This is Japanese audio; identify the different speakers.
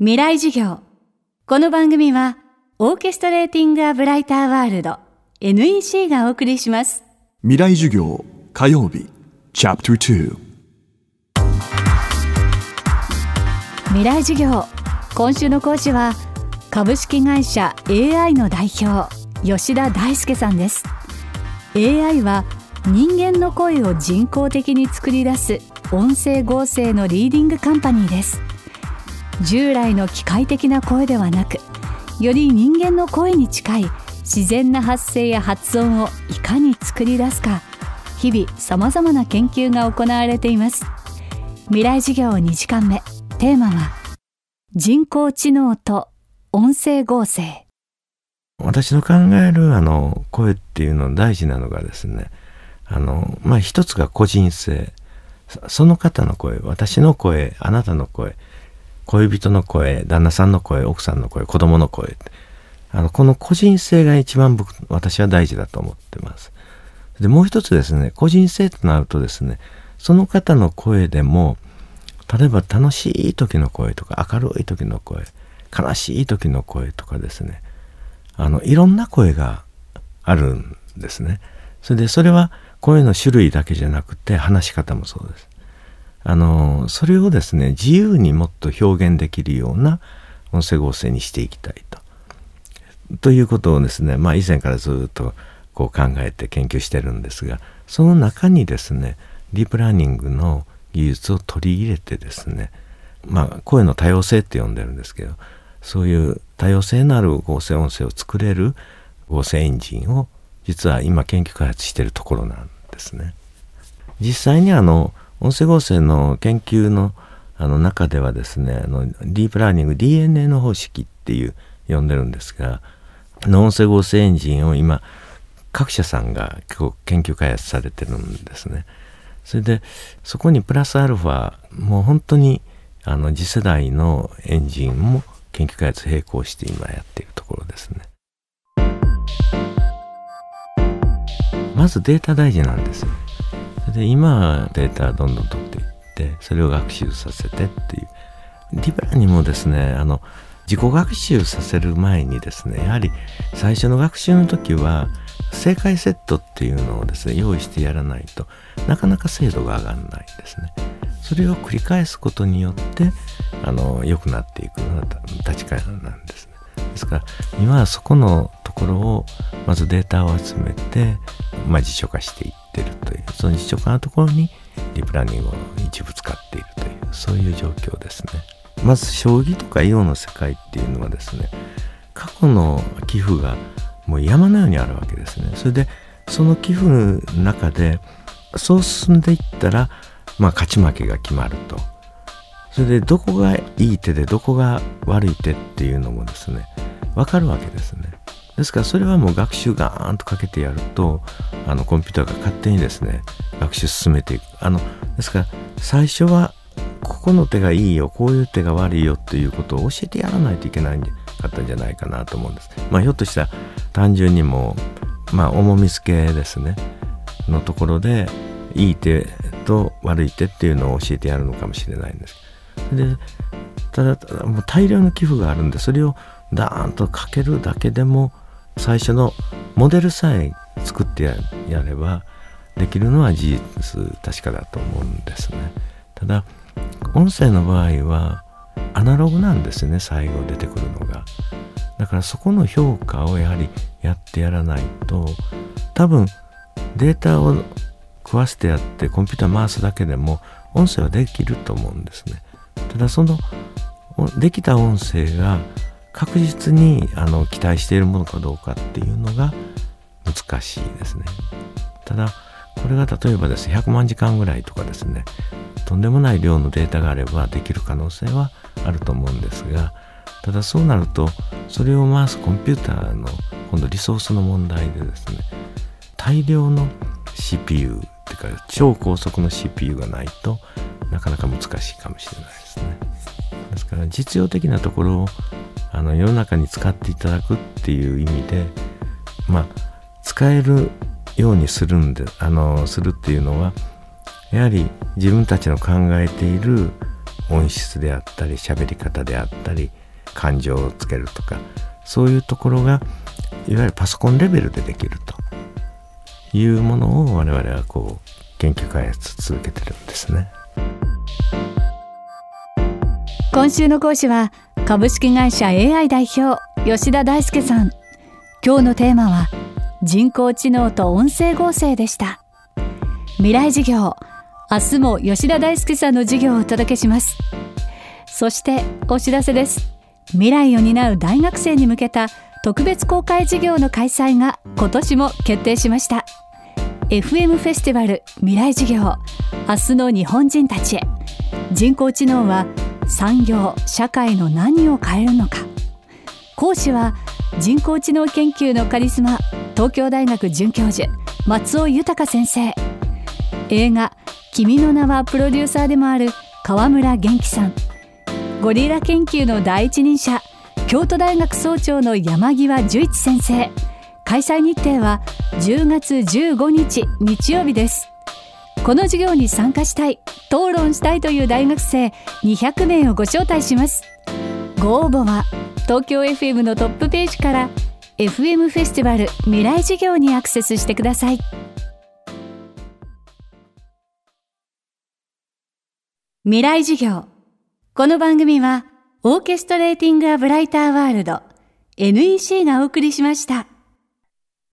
Speaker 1: 未来授業。この番組はオーケストレーティング・ア・ブライター・ワールド NEC がお送りします。
Speaker 2: 未来授業火曜日チャプター
Speaker 1: 未来授業。今週の講師は株式会社 AI の代表吉田大輔さんです。AI は人間の声を人工的に作り出す音声合成のリーディングカンパニーです従来の機械的な声ではなくより人間の声に近い自然な発声や発音をいかに作り出すか日々さまざまな研究が行われています。未来授業2時間目。テーマは人工知能と音声合成。
Speaker 3: 私の考えるあの声っていうの大事なのがですねあのまあ一つが個人性。その方の声私の声あなたの声。恋人の声旦那さんの声奥さんの声子供の声。あのこの個人性が一番僕私は大事だと思ってます。でもう一つですね個人性となるとですねその方の声でも例えば楽しい時の声とか明るい時の声悲しい時の声とかですねあのいろんな声があるんですね。それでそれは声の種類だけじゃなくて話し方もそうです。あのそれをですね自由にもっと表現できるような音声合成にしていきたいと。ということをですねまあ以前からずっとこう考えて研究してるんですがその中にですねディープラーニングの技術を取り入れてですねまあ声の多様性って呼んでるんですけどそういう多様性のある合成音声を作れる合成エンジンを実は今研究開発してるところなんですね。実際にあの音声合成の研究のあの中ではですねあのディープラーニング DNA の方式っていう呼んでるんですがの音声合成エンジンを今各社さんが結構研究開発されてるんですね。それでそこにプラスアルファもう本当にあの次世代のエンジンも研究開発並行して今やっているところですね。まずデータ大事なんですよ。で今データどんどん取っていってそれを学習させてっていう。ディブラにもですねあの自己学習させる前にですねやはり最初の学習の時は正解セットっていうのをですね用意してやらないとなかなか精度が上がらないんですね。それを繰り返すことによってあの良くなっていくのが立ち返りなんですね。ですから今はそこのころをまずデータを集めて、まあ、辞書化していってるというその辞書化のところにディープラーニングを一部使っているというそういう状況ですね。まず将棋とか囲碁の世界っていうのはですね過去の寄付がもう山のようにあるわけですね。それでその寄付の中でそう進んでいったら、まあ、勝ち負けが決まると。それでどこがいい手でどこが悪い手っていうのもですね分かるわけですね。ですからそれはもう学習ガーンとかけてやるとあのコンピューターが勝手にですね学習進めていく。あのですから最初はここの手がいいよこういう手が悪いよっていうことを教えてやらないといけないんかったんじゃないかなと思うんです。まあひょっとしたら単純にもまあ重み付けですねのところでいい手と悪い手っていうのを教えてやるのかもしれないんです。でただもう大量の寄付があるんでそれをダーンとかけるだけでも最初のモデルさえ作ってやればできるのは事実確かだと思うんですね。ただ音声の場合はアナログなんですね最後出てくるのが。だからそこの評価をやはりやってやらないと多分データを食わせてやってコンピューター回すだけでも音声はできると思うんですね。ただそのできた音声が確実にあの期待しているものかどうかっていうのが難しいですね。ただこれが例えばですね100万時間ぐらいとかですねとんでもない量のデータがあればできる可能性はあると思うんですがただそうなるとそれを回すコンピューターの今度リソースの問題でですね大量の CPU っていうか超高速の CPU がないとなかなか難しいかもしれないですね。ですから実用的なところをあの世の中に使っていただくっていう意味でまあ使えるようにするんであのするっていうのはやはり自分たちの考えている音質であったり喋り方であったり感情をつけるとかそういうところがいわゆるパソコンレベルでできるというものを我々はこう研究開発続けてるんですね。
Speaker 1: 今週の講師は株式会社 AI 代表吉田大輔さん。今日のテーマは人工知能と音声合成でした。未来事業明日も吉田大輔さんの授業をお届けします。そしてお知らせです。未来を担う大学生に向けた特別公開授業の開催が今年も決定しました。FM フェスティバル未来授業明日の日本人たちへ。人工知能は産業社会の何を変えるのか。講師は人工知能研究のカリスマ東京大学准教授松尾豊先生。映画「君の名は」プロデューサーでもある川村元気さん。ゴリラ研究の第一人者京都大学総長の山際十一先生。開催日程は10月15日日曜日です。この授業に参加したい討論したいという大学生200名をご招待します。ご応募は東京 FM のトップページから FM フェスティバル未来授業にアクセスしてください。未来授業。この番組はオーケストレーティング・ア・ブライター・ワールド NEC がお送りしました。